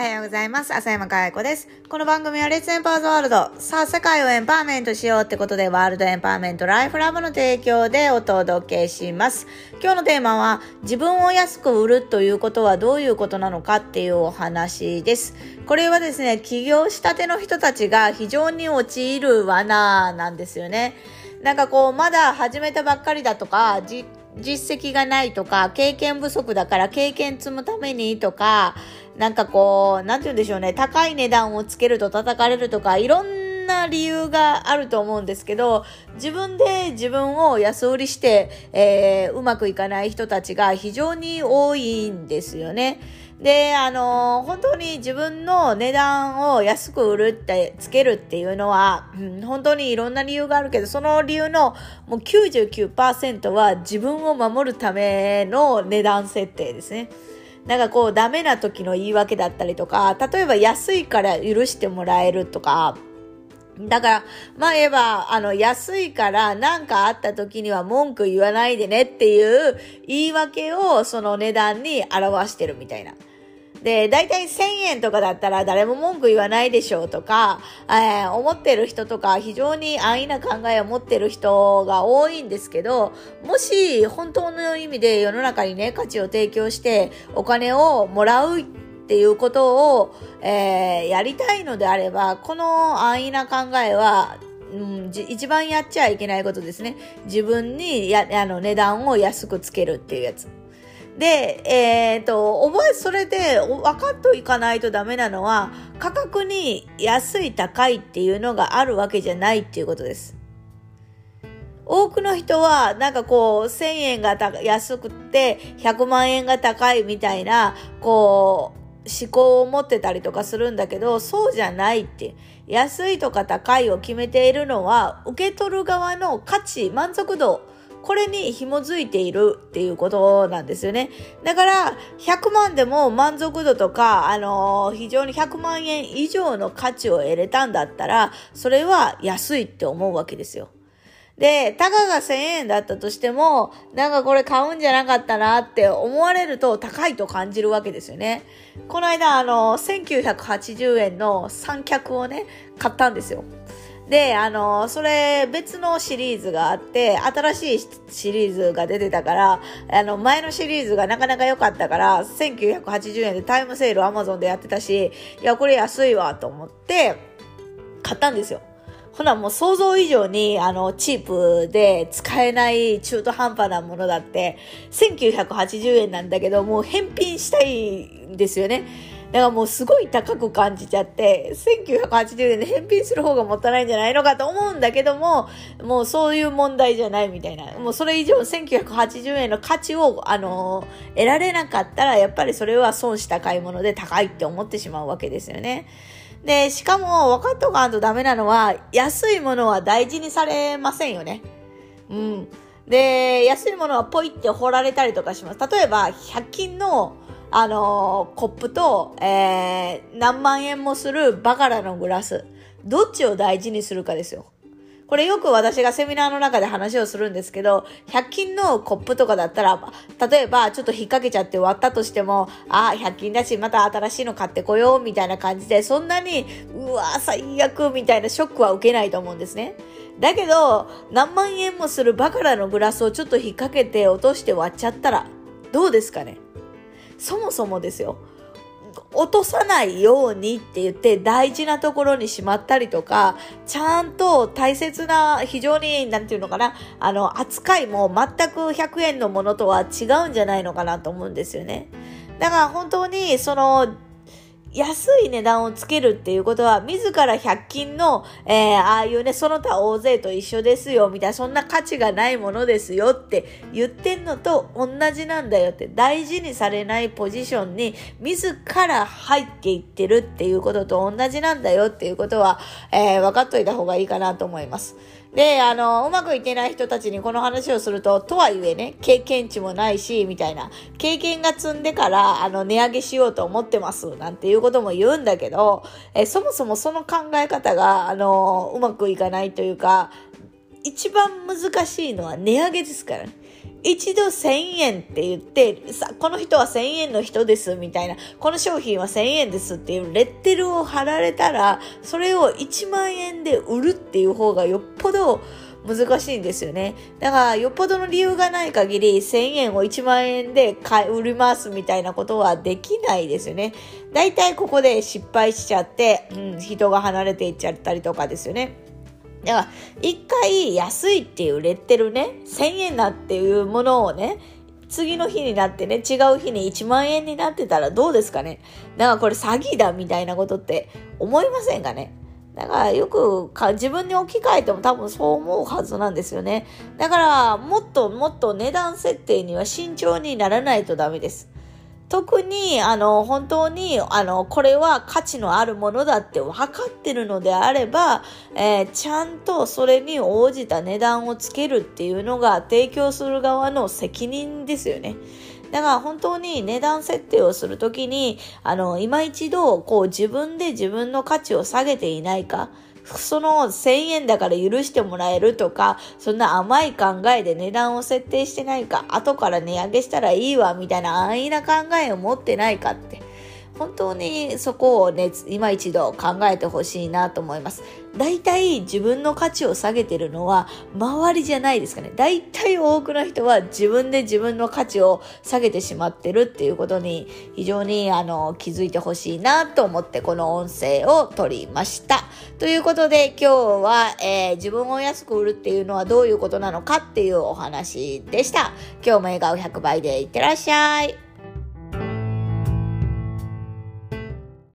おはようございます。浅山かや子です。この番組はレッツエンパーズワールド。さあ、世界をエンパワーメントしようってことで、ワールドエンパワーメントライフラブの提供でお届けします。今日のテーマは、自分を安く売るということはどういうことなのかっていうお話です。これはですね、起業したての人たちが非常に陥る罠なんですよね。なんかこう、まだ始めたばっかりだとか、実績がないとか、経験不足だから経験積むためにとか、なんかこう、なんて言うんでしょうね、高い値段をつけると叩かれるとか、いろんな理由があると思うんですけど、自分で自分を安売りして、えーうまくいかない人たちが非常に多いんですよね。で、あの本当に自分の値段を安く売るって、つけるっていうのは、うん本当にいろんな理由があるけど、その理由のもう99%は自分を守るための値段設定ですね。なんかこうダメな時の言い訳だったりとか、例えば安いから許してもらえるとか、だから、まあ言えば、あの、安いから何かあった時には文句言わないでねっていう言い訳をその値段に表してるみたいな。で、大体1000円とかだったら誰も文句言わないでしょうとか、えー思ってる人とか非常に安易な考えを持ってる人が多いんですけど、もし本当の意味で世の中にね、価値を提供してお金をもらうっていうことを、えーやりたいのであれば、この安易な考えは、うん、一番やっちゃいけないことですね。自分にやあの値段を安くつけるっていうやつ。で、えっ、と、覚え、それで分かっといかないとダメなのは、価格に安い高いっていうのがあるわけじゃないっていうことです。多くの人は、なんかこう、1000円が安くって、100万円が高いみたいな、こう、思考を持ってたりとかするんだけど、そうじゃないって。安いとか高いを決めているのは、受け取る側の価値、満足度、これに紐づいているっていうことなんですよね。だから、100万でも満足度とか、あのー非常に100万円以上の価値を得れたんだったら、それは安いって思うわけですよ。で、たかが1000円だったとしても、なんかこれ買うんじゃなかったなって思われると高いと感じるわけですよね。この間、あの、1980円の三脚をね、買ったんですよ。で、あの、それ別のシリーズがあって、新しいシリーズが出てたから、あの、前のシリーズがなかなか良かったから、1980円でタイムセール Amazon でやってたし、いや、これ安いわと思って、買ったんですよ。ほなもう想像以上にあのチープで使えない中途半端なものだって1980円なんだけどもう返品したいんですよね。だからもうすごい高く感じちゃって1980円で返品する方がもったいないんじゃないのかと思うんだけどももうそういう問題じゃないみたいなもうそれ以上1980円の価値をあの得られなかったらやっぱりそれは損した買い物で高いって思ってしまうわけですよね。で、しかも分かっとかんとダメなのは、安いものは大事にされませんよね。うん。で、安いものはポイって掘られたりとかします。例えば、100均の、あのコップと、えー、何万円もするバカラのグラス。どっちを大事にするかですよ。これよく私がセミナーの中で話をするんですけど、100均のコップとかだったら、例えばちょっと引っ掛けちゃって割ったとしても、ああ、100均だし、また新しいの買ってこようみたいな感じで、そんなに、うわ最悪みたいなショックは受けないと思うんですね。だけど、何万円もするバカラのグラスをちょっと引っ掛けて落として割っちゃったら、どうですかね？そもそもですよ。落とさないようにって言って大事なところにしまったりとか、ちゃんと大切な、非常に、なんていうのかな、あの、扱いも全く100円のものとは違うんじゃないのかなと思うんですよね。だから本当に、その、安い値段をつけるっていうことは、自ら100均の、えー、ああいうね、その他大勢と一緒ですよ、みたいな、そんな価値がないものですよって言ってんのと同じなんだよって、大事にされないポジションに自ら入っていってるっていうことと同じなんだよっていうことは、えー分かっといた方がいいかなと思います。で、あの、うまくいってない人たちにこの話をすると、とはいえね、経験値もないし、みたいな、経験が積んでから、あの、値上げしようと思ってます、なんていうことも言うんだけど、えそもそもその考え方が、あの、うまくいかないというか、一番難しいのは値上げですからね。一度1000円って言って、さ、この人は1000円の人ですみたいな、この商品は1000円ですっていうレッテルを貼られたら、それを1万円で売るっていう方がよっぽど難しいんですよね。だから、よっぽどの理由がない限り、1000円を1万円で買い、売りますみたいなことはできないですよね。だいたいここで失敗しちゃって、うん、人が離れていっちゃったりとかですよね。だから、一回安いっていうレッテルね、1000円だっていうものをね、次の日になってね、違う日に1万円になってたらどうですかね。だからこれ詐欺だみたいなことって思いませんかね。だからよくか自分に置き換えても多分そう思うはずなんですよね。だからもっともっと値段設定には慎重にならないとダメです。特に、あの、本当に、あの、これは価値のあるものだって分かってるのであれば、えー、ちゃんとそれに応じた値段をつけるっていうのが提供する側の責任ですよね。だから本当に値段設定をするときに、あの、今一度、こう自分で自分の価値を下げていないか、その1000円だから許してもらえるとか、そんな甘い考えで値段を設定してないか、後から値上げしたらいいわ、みたいな安易な考えを持ってないかって。本当にそこをね、今一度考えてほしいなと思います。大体自分の価値を下げてるのは周りじゃないですかね。大体多くの人は自分で自分の価値を下げてしまってるっていうことに非常にあの気づいてほしいなと思ってこの音声を取りました。ということで今日は、えー、自分を安く売るっていうのはどういうことなのかっていうお話でした。今日も笑顔100倍でいってらっしゃい。